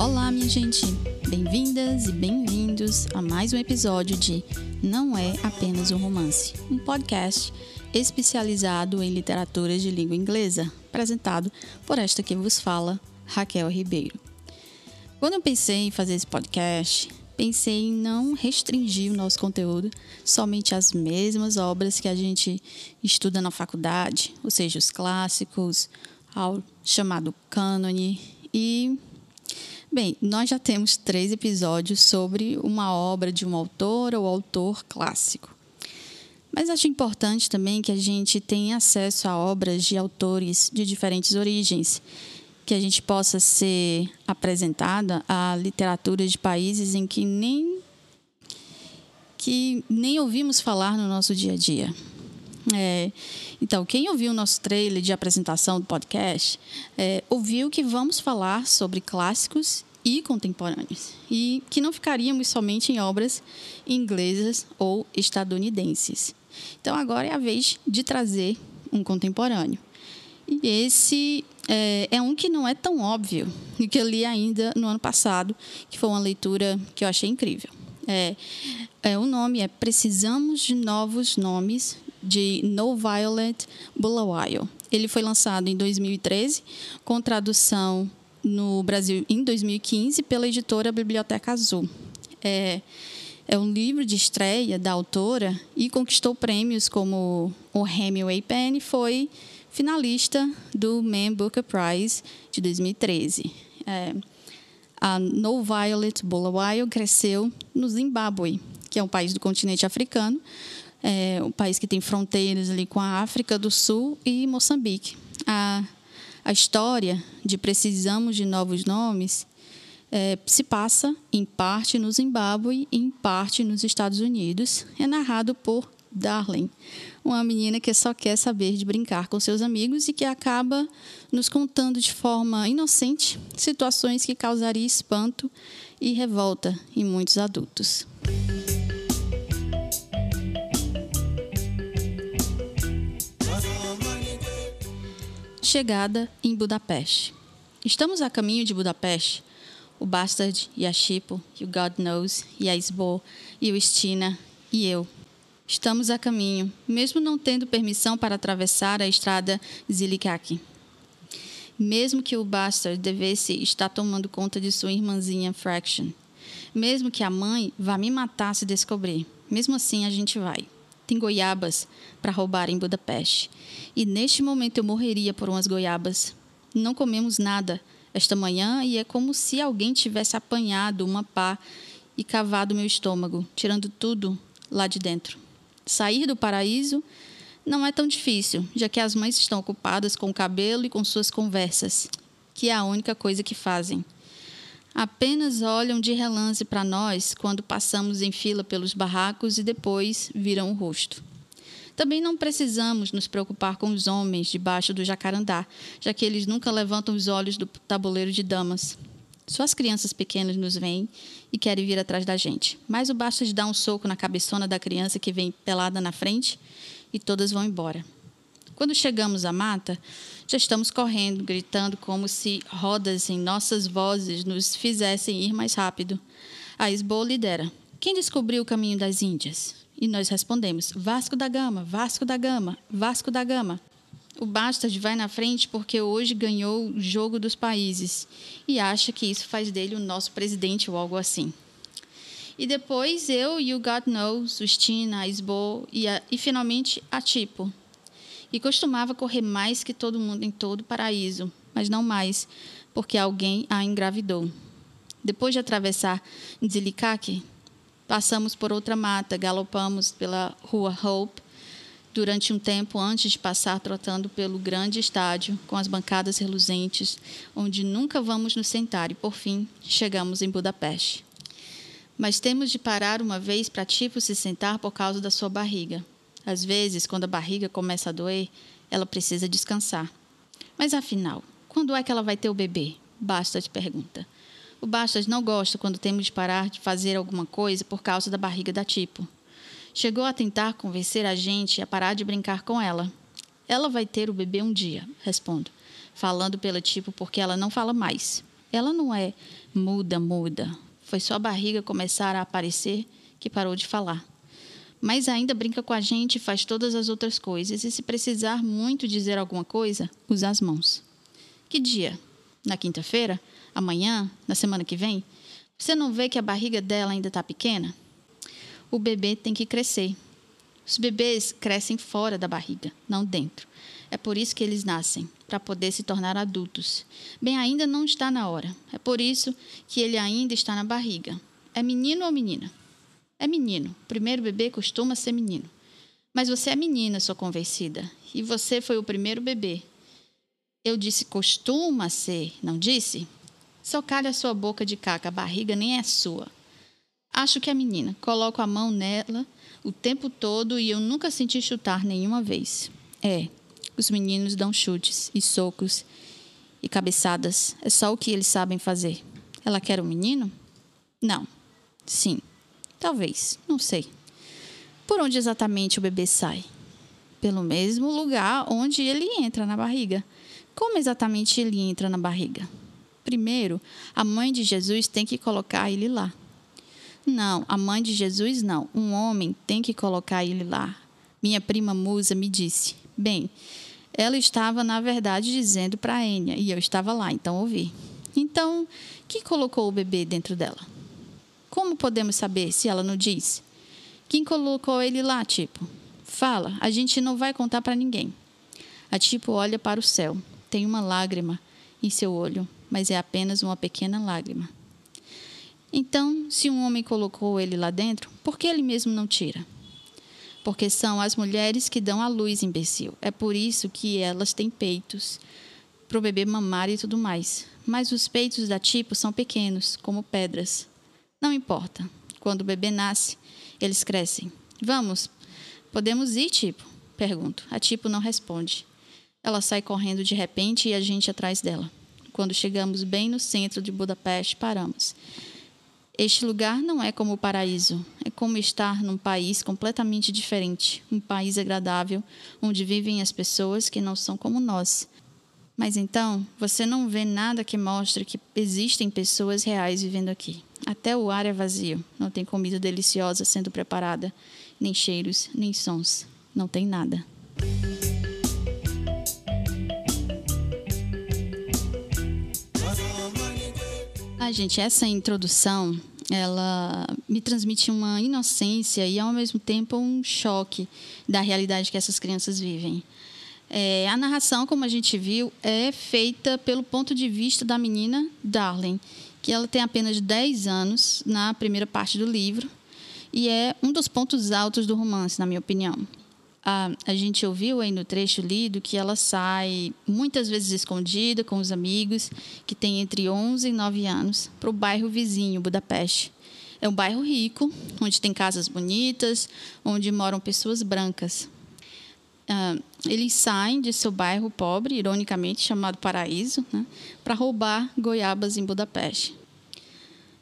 Olá, minha gente! Bem-vindas e bem-vindos a mais um episódio de Não é apenas um romance, um podcast especializado em literaturas de língua inglesa, apresentado por esta que vos fala, Raquel Ribeiro. Quando eu pensei em fazer esse podcast, pensei em não restringir o nosso conteúdo somente às mesmas obras que a gente estuda na faculdade, ou seja, os clássicos, ao chamado cânone e Bem, nós já temos três episódios sobre uma obra de um autor ou autor clássico. Mas acho importante também que a gente tenha acesso a obras de autores de diferentes origens, que a gente possa ser apresentada a literatura de países em que nem que nem ouvimos falar no nosso dia a dia. É, então, quem ouviu o nosso trailer de apresentação do podcast, é, ouviu que vamos falar sobre clássicos e contemporâneos, e que não ficaríamos somente em obras inglesas ou estadunidenses. Então, agora é a vez de trazer um contemporâneo. E esse é, é, um que não é tão óbvio, e que eu li ainda no ano passado, que foi uma leitura que eu achei incrível. É, é, o nome é Precisamos de Novos Nomes de No Violet Bulawayo. Ele foi lançado em 2013 com tradução no Brasil em 2015 pela editora Biblioteca Azul. É, é um livro de estreia da autora e conquistou prêmios como o Hemingway Pen e foi finalista do Man Booker Prize de 2013. É, a No Violet Bulawayo cresceu no Zimbábue, que é um país do continente africano, é um país que tem fronteiras ali com a África do Sul e Moçambique. A, a história de Precisamos de Novos Nomes é, se passa, em parte, no Zimbábue e em parte nos Estados Unidos. É narrado por Darlene, uma menina que só quer saber de brincar com seus amigos e que acaba nos contando de forma inocente situações que causariam espanto e revolta em muitos adultos. Chegada em Budapeste. Estamos a caminho de Budapeste. O Bastard e a Chipo, e o God Knows, e a Isbo, e o Stina, e eu. Estamos a caminho, mesmo não tendo permissão para atravessar a estrada Zilikaki. Mesmo que o Bastard devesse estar tomando conta de sua irmãzinha Fraction. Mesmo que a mãe vá me matar se descobrir. Mesmo assim, a gente vai tem goiabas para roubar em Budapeste. E neste momento eu morreria por umas goiabas. Não comemos nada esta manhã e é como se alguém tivesse apanhado uma pá e cavado meu estômago, tirando tudo lá de dentro. Sair do paraíso não é tão difícil, já que as mães estão ocupadas com o cabelo e com suas conversas, que é a única coisa que fazem apenas olham de relance para nós quando passamos em fila pelos barracos e depois viram o rosto. Também não precisamos nos preocupar com os homens debaixo do jacarandá, já que eles nunca levantam os olhos do tabuleiro de damas. Só as crianças pequenas nos veem e querem vir atrás da gente. Mas o basta de dar um soco na cabeçona da criança que vem pelada na frente e todas vão embora. Quando chegamos à mata, já estamos correndo, gritando como se rodas em nossas vozes nos fizessem ir mais rápido. A Esbo lidera. Quem descobriu o caminho das Índias? E nós respondemos: Vasco da Gama, Vasco da Gama, Vasco da Gama. O Bastard vai na frente porque hoje ganhou o jogo dos países e acha que isso faz dele o nosso presidente ou algo assim. E depois eu e o God Knows, o Stina, a Isbo e, e finalmente a Tipo e costumava correr mais que todo mundo em todo o paraíso, mas não mais, porque alguém a engravidou. Depois de atravessar Nzilikaki, passamos por outra mata, galopamos pela rua Hope durante um tempo antes de passar trotando pelo grande estádio com as bancadas reluzentes, onde nunca vamos nos sentar e, por fim, chegamos em Budapeste. Mas temos de parar uma vez para Tipo se sentar por causa da sua barriga. Às vezes, quando a barriga começa a doer, ela precisa descansar. Mas afinal, quando é que ela vai ter o bebê? Bastas pergunta. O Bastas não gosta quando temos de parar de fazer alguma coisa por causa da barriga da Tipo. Chegou a tentar convencer a gente a parar de brincar com ela. Ela vai ter o bebê um dia, respondo, falando pela Tipo porque ela não fala mais. Ela não é Muda, muda. Foi só a barriga começar a aparecer que parou de falar. Mas ainda brinca com a gente e faz todas as outras coisas. E se precisar muito dizer alguma coisa, usa as mãos. Que dia? Na quinta-feira? Amanhã? Na semana que vem? Você não vê que a barriga dela ainda está pequena? O bebê tem que crescer. Os bebês crescem fora da barriga, não dentro. É por isso que eles nascem, para poder se tornar adultos. Bem, ainda não está na hora. É por isso que ele ainda está na barriga. É menino ou menina? É menino. O primeiro bebê costuma ser menino. Mas você é menina, sou convencida. E você foi o primeiro bebê. Eu disse costuma ser, não disse? Só a sua boca de caca, a barriga nem é sua. Acho que é menina. Coloco a mão nela o tempo todo e eu nunca senti chutar nenhuma vez. É, os meninos dão chutes e socos e cabeçadas. É só o que eles sabem fazer. Ela quer um menino? Não. Sim. Talvez. Não sei. Por onde exatamente o bebê sai? Pelo mesmo lugar onde ele entra na barriga. Como exatamente ele entra na barriga? Primeiro, a mãe de Jesus tem que colocar ele lá. Não, a mãe de Jesus não. Um homem tem que colocar ele lá. Minha prima Musa me disse. Bem, ela estava, na verdade, dizendo para Enya, e eu estava lá, então ouvi. Então, quem colocou o bebê dentro dela? Como podemos saber se ela não disse? Quem colocou ele lá, tipo? Fala, a gente não vai contar para ninguém. A tipo olha para o céu. Tem uma lágrima em seu olho, mas é apenas uma pequena lágrima. Então, se um homem colocou ele lá dentro, por que ele mesmo não tira? porque são as mulheres que dão a luz, imbecil. É por isso que elas têm peitos para o bebê mamar e tudo mais. Mas os peitos da tipo são pequenos, como pedras. Não importa. Quando o bebê nasce, eles crescem. Vamos, podemos ir, tipo? Pergunto. A tipo não responde. Ela sai correndo de repente e a gente atrás dela. Quando chegamos bem no centro de Budapeste, paramos. Este lugar não é como o paraíso, é como estar num país completamente diferente, um país agradável, onde vivem as pessoas que não são como nós. Mas então, você não vê nada que mostre que existem pessoas reais vivendo aqui. Até o ar é vazio, não tem comida deliciosa sendo preparada, nem cheiros, nem sons, não tem nada. Ah, gente, essa introdução ela me transmite uma inocência e ao mesmo tempo um choque da realidade que essas crianças vivem. É, a narração, como a gente viu, é feita pelo ponto de vista da menina Darlene, que ela tem apenas 10 anos na primeira parte do livro e é um dos pontos altos do romance, na minha opinião. A, a gente ouviu aí no trecho lido que ela sai muitas vezes escondida com os amigos, que tem entre 11 e 9 anos, para o bairro vizinho, Budapeste. É um bairro rico, onde tem casas bonitas, onde moram pessoas brancas. Uh, eles saem de seu bairro pobre, ironicamente chamado Paraíso, né, para roubar goiabas em Budapeste.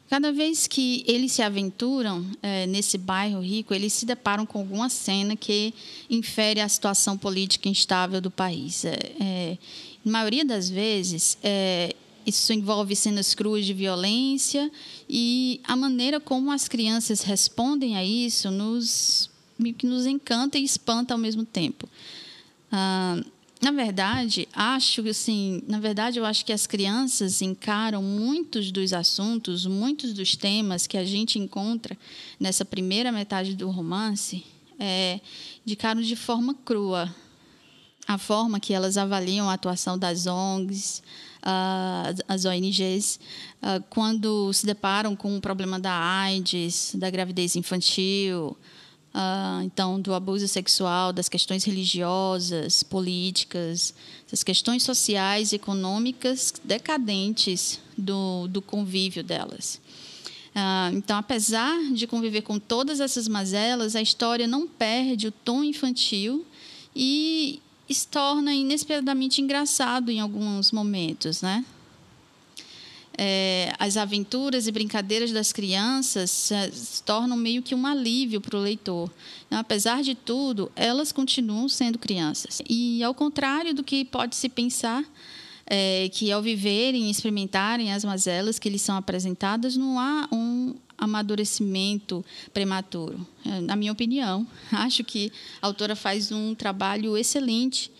Cada vez que eles se aventuram é, nesse bairro rico, eles se deparam com alguma cena que infere a situação política instável do país. É, é, na maioria das vezes, é, isso envolve cenas cruas de violência e a maneira como as crianças respondem a isso nos, nos encanta e espanta ao mesmo tempo. Ah, na verdade, acho assim, na verdade eu acho que as crianças encaram muitos dos assuntos, muitos dos temas que a gente encontra nessa primeira metade do romance, é, de forma crua. A forma que elas avaliam a atuação das ONGs, as ONGs, quando se deparam com o problema da AIDS, da gravidez infantil, Uh, então, do abuso sexual, das questões religiosas, políticas, das questões sociais econômicas decadentes do, do convívio delas. Uh, então, apesar de conviver com todas essas mazelas, a história não perde o tom infantil e se torna inesperadamente engraçado em alguns momentos, né? É, as aventuras e brincadeiras das crianças se, se tornam meio que um alívio para o leitor. Então, apesar de tudo, elas continuam sendo crianças. E, ao contrário do que pode se pensar, é, que ao viverem e experimentarem as mazelas que lhes são apresentadas, não há um amadurecimento prematuro. É, na minha opinião, acho que a autora faz um trabalho excelente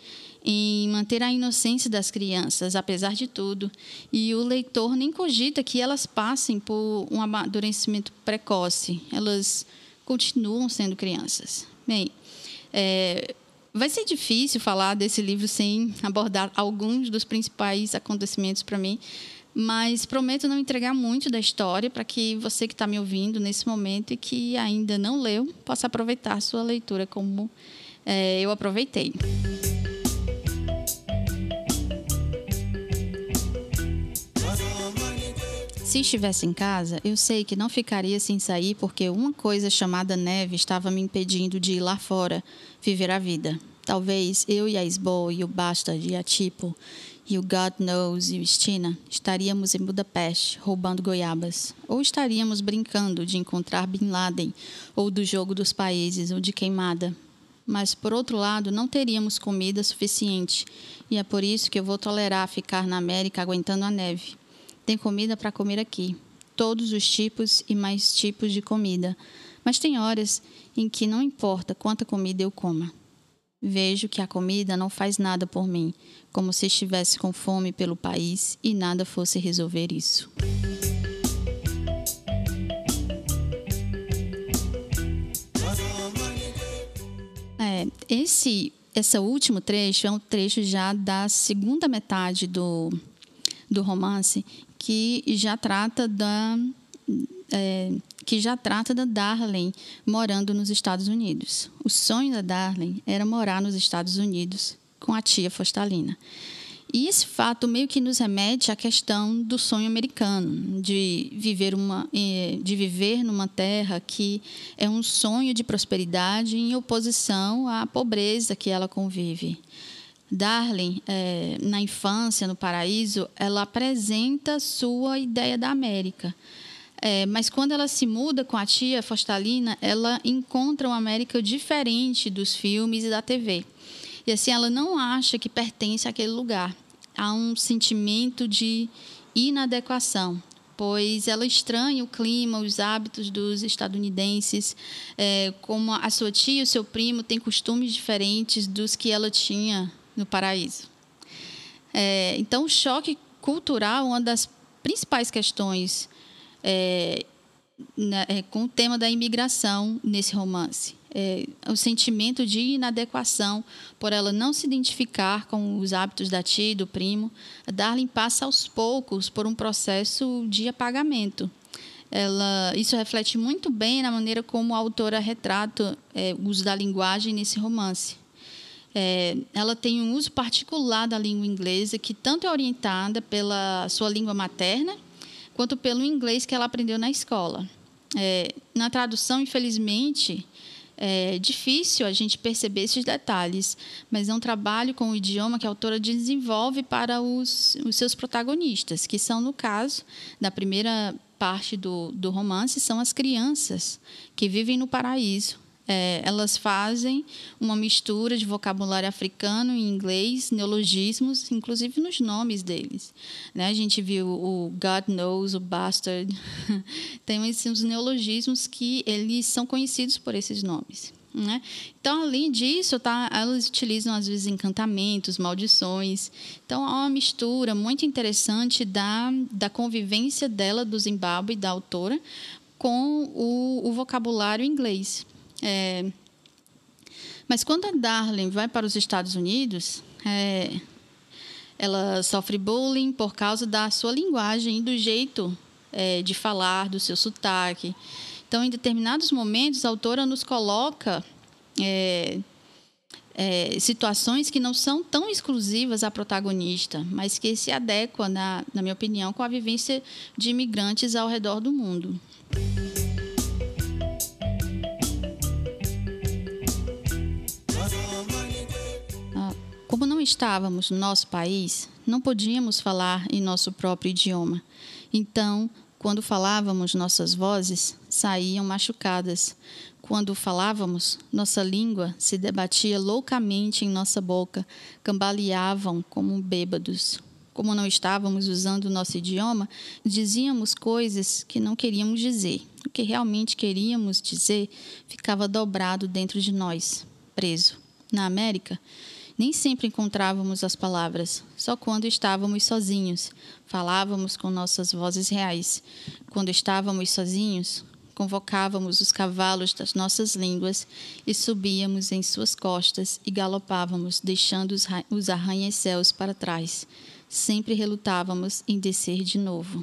em manter a inocência das crianças, apesar de tudo, e o leitor nem cogita que elas passem por um amadurecimento precoce. Elas continuam sendo crianças. Bem, é, Vai ser difícil falar desse livro sem abordar alguns dos principais acontecimentos para mim, mas prometo não entregar muito da história para que você que está me ouvindo nesse momento e que ainda não leu possa aproveitar sua leitura como é, eu aproveitei. Se estivesse em casa, eu sei que não ficaria sem sair porque uma coisa chamada neve estava me impedindo de ir lá fora, viver a vida. Talvez eu e a Isbo e o Bastard e a Tipo e o God Knows e o Stina estaríamos em Budapeste roubando goiabas. Ou estaríamos brincando de encontrar Bin Laden, ou do jogo dos países, ou de queimada. Mas, por outro lado, não teríamos comida suficiente, e é por isso que eu vou tolerar ficar na América aguentando a neve. Tem comida para comer aqui, todos os tipos e mais tipos de comida. Mas tem horas em que não importa quanta comida eu coma. Vejo que a comida não faz nada por mim, como se estivesse com fome pelo país e nada fosse resolver isso. É, esse, esse último trecho é um trecho já da segunda metade do, do romance, que já trata da é, que já trata da Darlene morando nos Estados Unidos. O sonho da Darlene era morar nos Estados Unidos com a tia Fostalina. E esse fato meio que nos remete à questão do sonho americano, de viver, uma, é, de viver numa terra que é um sonho de prosperidade em oposição à pobreza que ela convive. Darling, é, na infância, no paraíso, ela apresenta sua ideia da América. É, mas quando ela se muda com a tia Fostalina, ela encontra uma América diferente dos filmes e da TV. E assim, ela não acha que pertence àquele lugar. Há um sentimento de inadequação, pois ela estranha o clima, os hábitos dos estadunidenses, é, como a sua tia e o seu primo têm costumes diferentes dos que ela tinha no paraíso. É, então, o choque cultural, uma das principais questões é, na, é, com o tema da imigração nesse romance. É, o sentimento de inadequação por ela não se identificar com os hábitos da tia e do primo. A Darlene passa aos poucos por um processo de apagamento. Ela, isso reflete muito bem na maneira como a autora retrata é, o uso da linguagem nesse romance. É, ela tem um uso particular da língua inglesa que tanto é orientada pela sua língua materna quanto pelo inglês que ela aprendeu na escola. É, na tradução, infelizmente, é difícil a gente perceber esses detalhes, mas é um trabalho com o idioma que a autora desenvolve para os, os seus protagonistas, que são, no caso da primeira parte do, do romance, são as crianças que vivem no paraíso é, elas fazem uma mistura de vocabulário africano e inglês, neologismos, inclusive nos nomes deles. Né? A gente viu o God knows, o bastard. Tem esses neologismos que eles são conhecidos por esses nomes. Né? Então, além disso, tá, elas utilizam às vezes encantamentos, maldições. Então, há uma mistura muito interessante da, da convivência dela, do Zimbábue, da autora, com o, o vocabulário inglês. É, mas quando a Darlene vai para os Estados Unidos, é, ela sofre bullying por causa da sua linguagem e do jeito é, de falar, do seu sotaque. Então, em determinados momentos, a autora nos coloca é, é, situações que não são tão exclusivas à protagonista, mas que se adequam, na, na minha opinião, com a vivência de imigrantes ao redor do mundo. Não estávamos no nosso país, não podíamos falar em nosso próprio idioma. Então, quando falávamos, nossas vozes saíam machucadas. Quando falávamos, nossa língua se debatia loucamente em nossa boca, cambaleavam como bêbados. como não estávamos usando nosso idioma, dizíamos coisas que não queríamos dizer. O que realmente queríamos dizer ficava dobrado dentro de nós, preso. Na América, nem sempre encontrávamos as palavras, só quando estávamos sozinhos. Falávamos com nossas vozes reais. Quando estávamos sozinhos, convocávamos os cavalos das nossas línguas e subíamos em suas costas e galopávamos, deixando os arranha-céus para trás. Sempre relutávamos em descer de novo.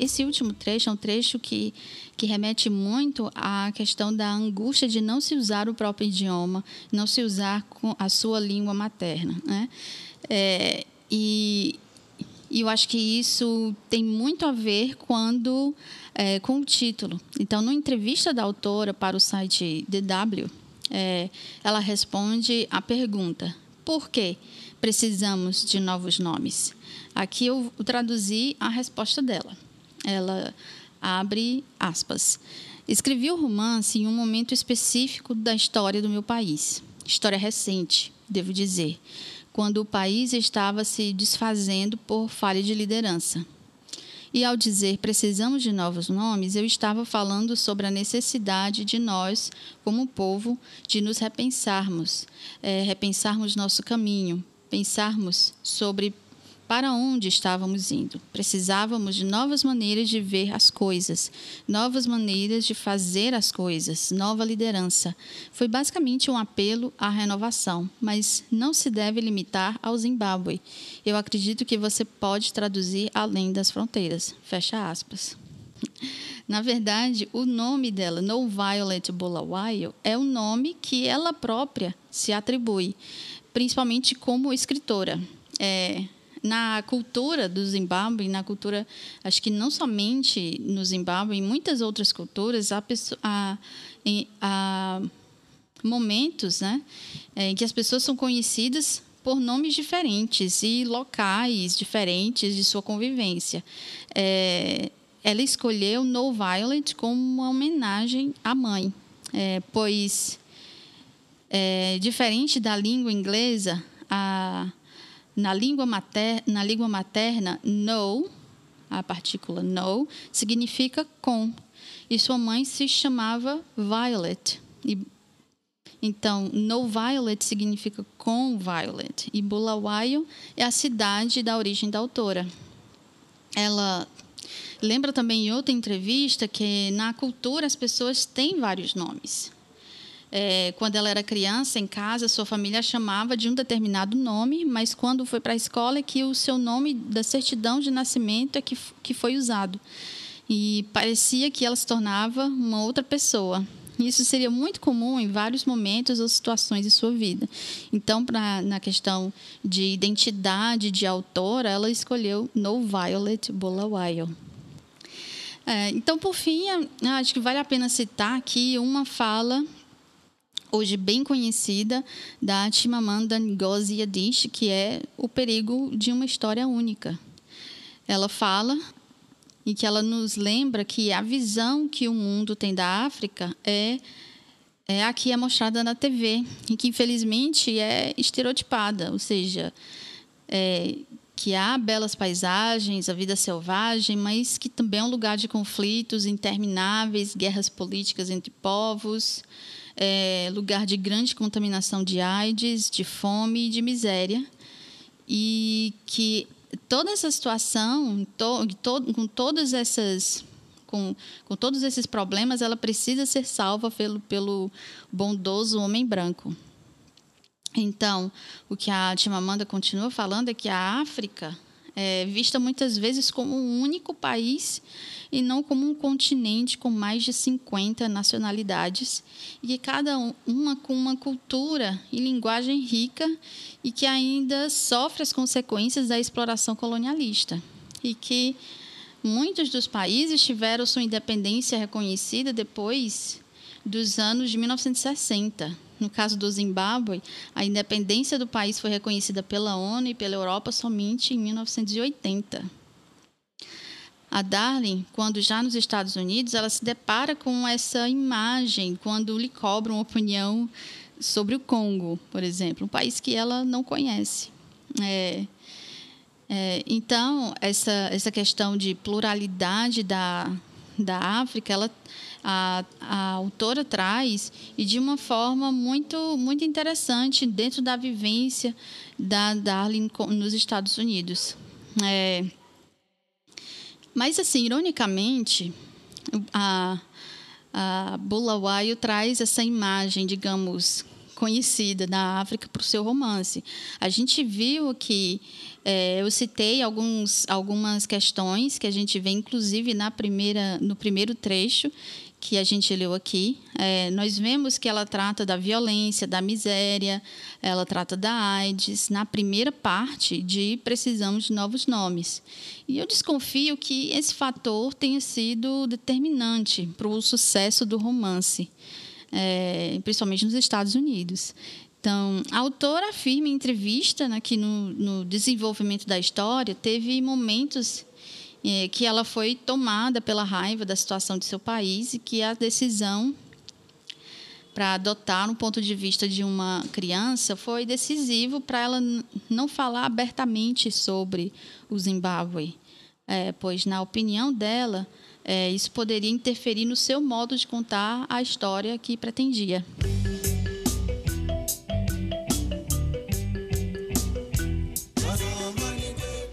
Esse último trecho é um trecho que, que remete muito à questão da angústia de não se usar o próprio idioma, não se usar a sua língua materna. Né? É, e, e eu acho que isso tem muito a ver quando é, com o título. Então, na entrevista da autora para o site DW, é, ela responde a pergunta: por que precisamos de novos nomes? Aqui eu traduzi a resposta dela. Ela abre aspas. Escrevi o romance em um momento específico da história do meu país. História recente, devo dizer quando o país estava se desfazendo por falha de liderança. E ao dizer precisamos de novos nomes, eu estava falando sobre a necessidade de nós, como povo, de nos repensarmos, é, repensarmos nosso caminho, pensarmos sobre para onde estávamos indo. Precisávamos de novas maneiras de ver as coisas, novas maneiras de fazer as coisas, nova liderança. Foi basicamente um apelo à renovação, mas não se deve limitar ao Zimbábue. Eu acredito que você pode traduzir além das fronteiras. Fecha aspas. Na verdade, o nome dela, No Violet Bulawayo, é o nome que ela própria se atribui, principalmente como escritora. É, na cultura do Zimbábue, na cultura, acho que não somente no Zimbábue, em muitas outras culturas, há, há, há momentos né, em que as pessoas são conhecidas por nomes diferentes e locais diferentes de sua convivência. É, ela escolheu No Violet como uma homenagem à mãe, é, pois, é, diferente da língua inglesa, a na língua, mater, na língua materna, no, a partícula no, significa com. E sua mãe se chamava Violet. E, então, no Violet significa com Violet. E Bulawayo é a cidade da origem da autora. Ela lembra também em outra entrevista que na cultura as pessoas têm vários nomes. É, quando ela era criança, em casa, sua família chamava de um determinado nome, mas quando foi para a escola é que o seu nome da certidão de nascimento é que, que foi usado. E parecia que ela se tornava uma outra pessoa. Isso seria muito comum em vários momentos ou situações de sua vida. Então, pra, na questão de identidade de autora, ela escolheu No Violet Bulawayo. É, então, por fim, acho que vale a pena citar aqui uma fala hoje bem conhecida da Chimamanda Ngozi Adichie, que é o perigo de uma história única. Ela fala e que ela nos lembra que a visão que o mundo tem da África é é a que é mostrada na TV e que infelizmente é estereotipada, ou seja, é, que há belas paisagens, a vida selvagem, mas que também é um lugar de conflitos intermináveis, guerras políticas entre povos, é, lugar de grande contaminação de AIDS, de fome e de miséria. E que toda essa situação, to, to, com todas essas com, com todos esses problemas, ela precisa ser salva pelo, pelo bondoso homem branco. Então, o que a Timamanda continua falando é que a África é vista muitas vezes como um único país e não como um continente com mais de 50 nacionalidades, e que cada uma com uma cultura e linguagem rica e que ainda sofre as consequências da exploração colonialista. E que muitos dos países tiveram sua independência reconhecida depois dos anos de 1960. No caso do Zimbábue, a independência do país foi reconhecida pela ONU e pela Europa somente em 1980. A Darling, quando já nos Estados Unidos, ela se depara com essa imagem quando lhe cobram opinião sobre o Congo, por exemplo, um país que ela não conhece. É, é, então, essa, essa questão de pluralidade da, da África, ela, a, a autora traz e de uma forma muito, muito interessante dentro da vivência da Darling nos Estados Unidos. É, mas, assim, ironicamente, a, a Bulawayo traz essa imagem, digamos, conhecida da África para o seu romance. A gente viu que é, eu citei alguns, algumas questões que a gente vê, inclusive, na primeira, no primeiro trecho que a gente leu aqui. É, nós vemos que ela trata da violência, da miséria, ela trata da AIDS, na primeira parte de Precisamos de Novos Nomes. E eu desconfio que esse fator tenha sido determinante para o sucesso do romance, é, principalmente nos Estados Unidos. Então, a autora afirma em entrevista né, que no, no desenvolvimento da história teve momentos é, que ela foi tomada pela raiva da situação de seu país e que a decisão para adotar um ponto de vista de uma criança foi decisivo para ela não falar abertamente sobre o Zimbábue, é, pois, na opinião dela, é, isso poderia interferir no seu modo de contar a história que pretendia.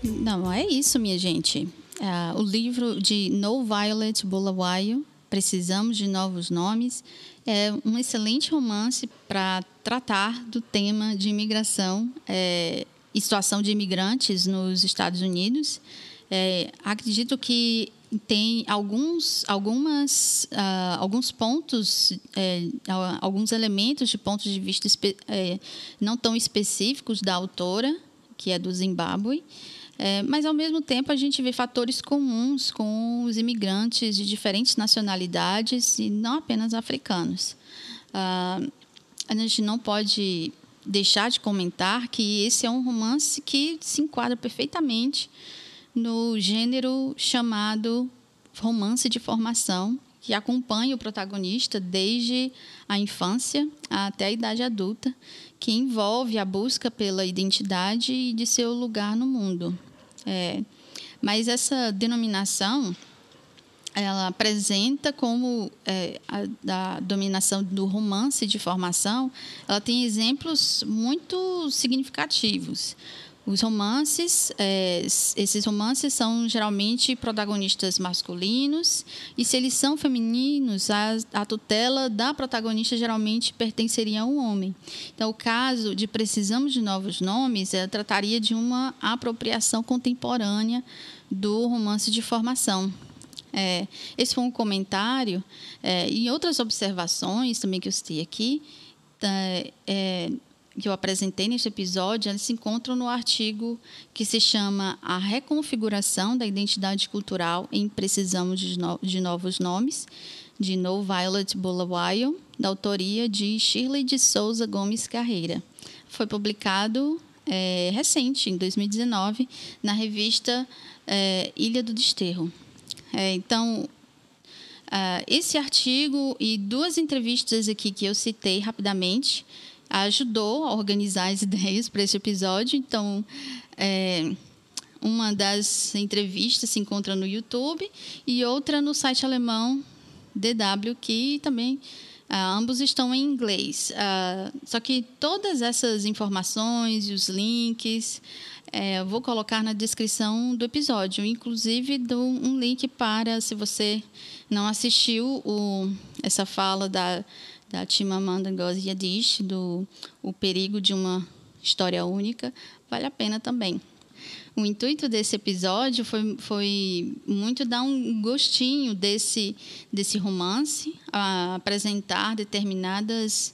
Não, é isso, minha gente. É, o livro de No Violet Bulawayo, Precisamos de Novos Nomes, é um excelente romance para tratar do tema de imigração é, e situação de imigrantes nos Estados Unidos. É, acredito que tem alguns, algumas, uh, alguns pontos, é, alguns elementos de pontos de vista é, não tão específicos da autora, que é do Zimbábue, é, mas, ao mesmo tempo, a gente vê fatores comuns com os imigrantes de diferentes nacionalidades e não apenas africanos. Ah, a gente não pode deixar de comentar que esse é um romance que se enquadra perfeitamente no gênero chamado romance de formação, que acompanha o protagonista desde a infância até a idade adulta, que envolve a busca pela identidade e de seu lugar no mundo. É, mas essa denominação ela apresenta como é, a, a, dominação do romance de formação, ela tem exemplos muito significativos. Os romances, é, esses romances são geralmente protagonistas masculinos, e se eles são femininos, a, a tutela da protagonista geralmente pertenceria a um homem. Então, o caso de Precisamos de Novos Nomes é, trataria de uma apropriação contemporânea do romance de formação. É, esse foi um comentário é, e outras observações também que eu citei aqui. É, que eu apresentei neste episódio, elas se encontram no artigo que se chama A Reconfiguração da Identidade Cultural em Precisamos de, no de Novos Nomes, de No Violet Bulawayo, da autoria de Shirley de Souza Gomes Carreira. Foi publicado é, recente, em 2019, na revista é, Ilha do Desterro. É, então, Uh, esse artigo e duas entrevistas aqui que eu citei rapidamente ajudou a organizar as ideias para esse episódio. Então, é, uma das entrevistas se encontra no YouTube e outra no site alemão DW, que também ah, ambos estão em inglês. Ah, só que todas essas informações e os links é, vou colocar na descrição do episódio. Inclusive, um link para, se você não assistiu o, essa fala da da Chimamanda Ngozi Adichie, do O Perigo de uma História Única, vale a pena também. O intuito desse episódio foi, foi muito dar um gostinho desse, desse romance, apresentar determinadas,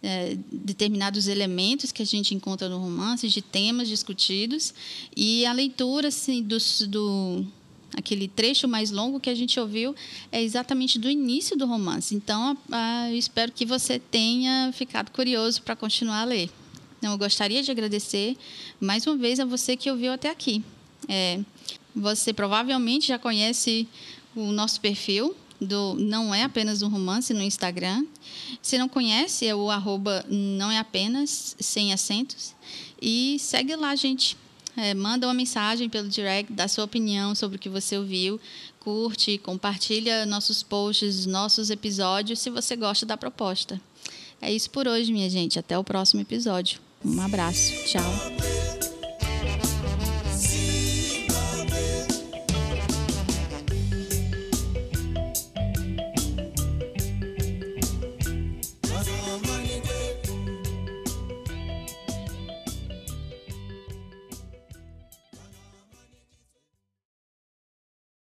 é, determinados elementos que a gente encontra no romance, de temas discutidos, e a leitura assim, do, do Aquele trecho mais longo que a gente ouviu é exatamente do início do romance. Então, eu espero que você tenha ficado curioso para continuar a ler. Então, eu gostaria de agradecer mais uma vez a você que ouviu até aqui. É, você provavelmente já conhece o nosso perfil do Não é apenas um romance no Instagram. Se não conhece, é o arroba não é apenas, sem acentos. E segue lá, gente. É, manda uma mensagem pelo direct, dá sua opinião sobre o que você ouviu, curte, compartilha nossos posts, nossos episódios, se você gosta da proposta. É isso por hoje, minha gente. Até o próximo episódio. Um abraço. Tchau.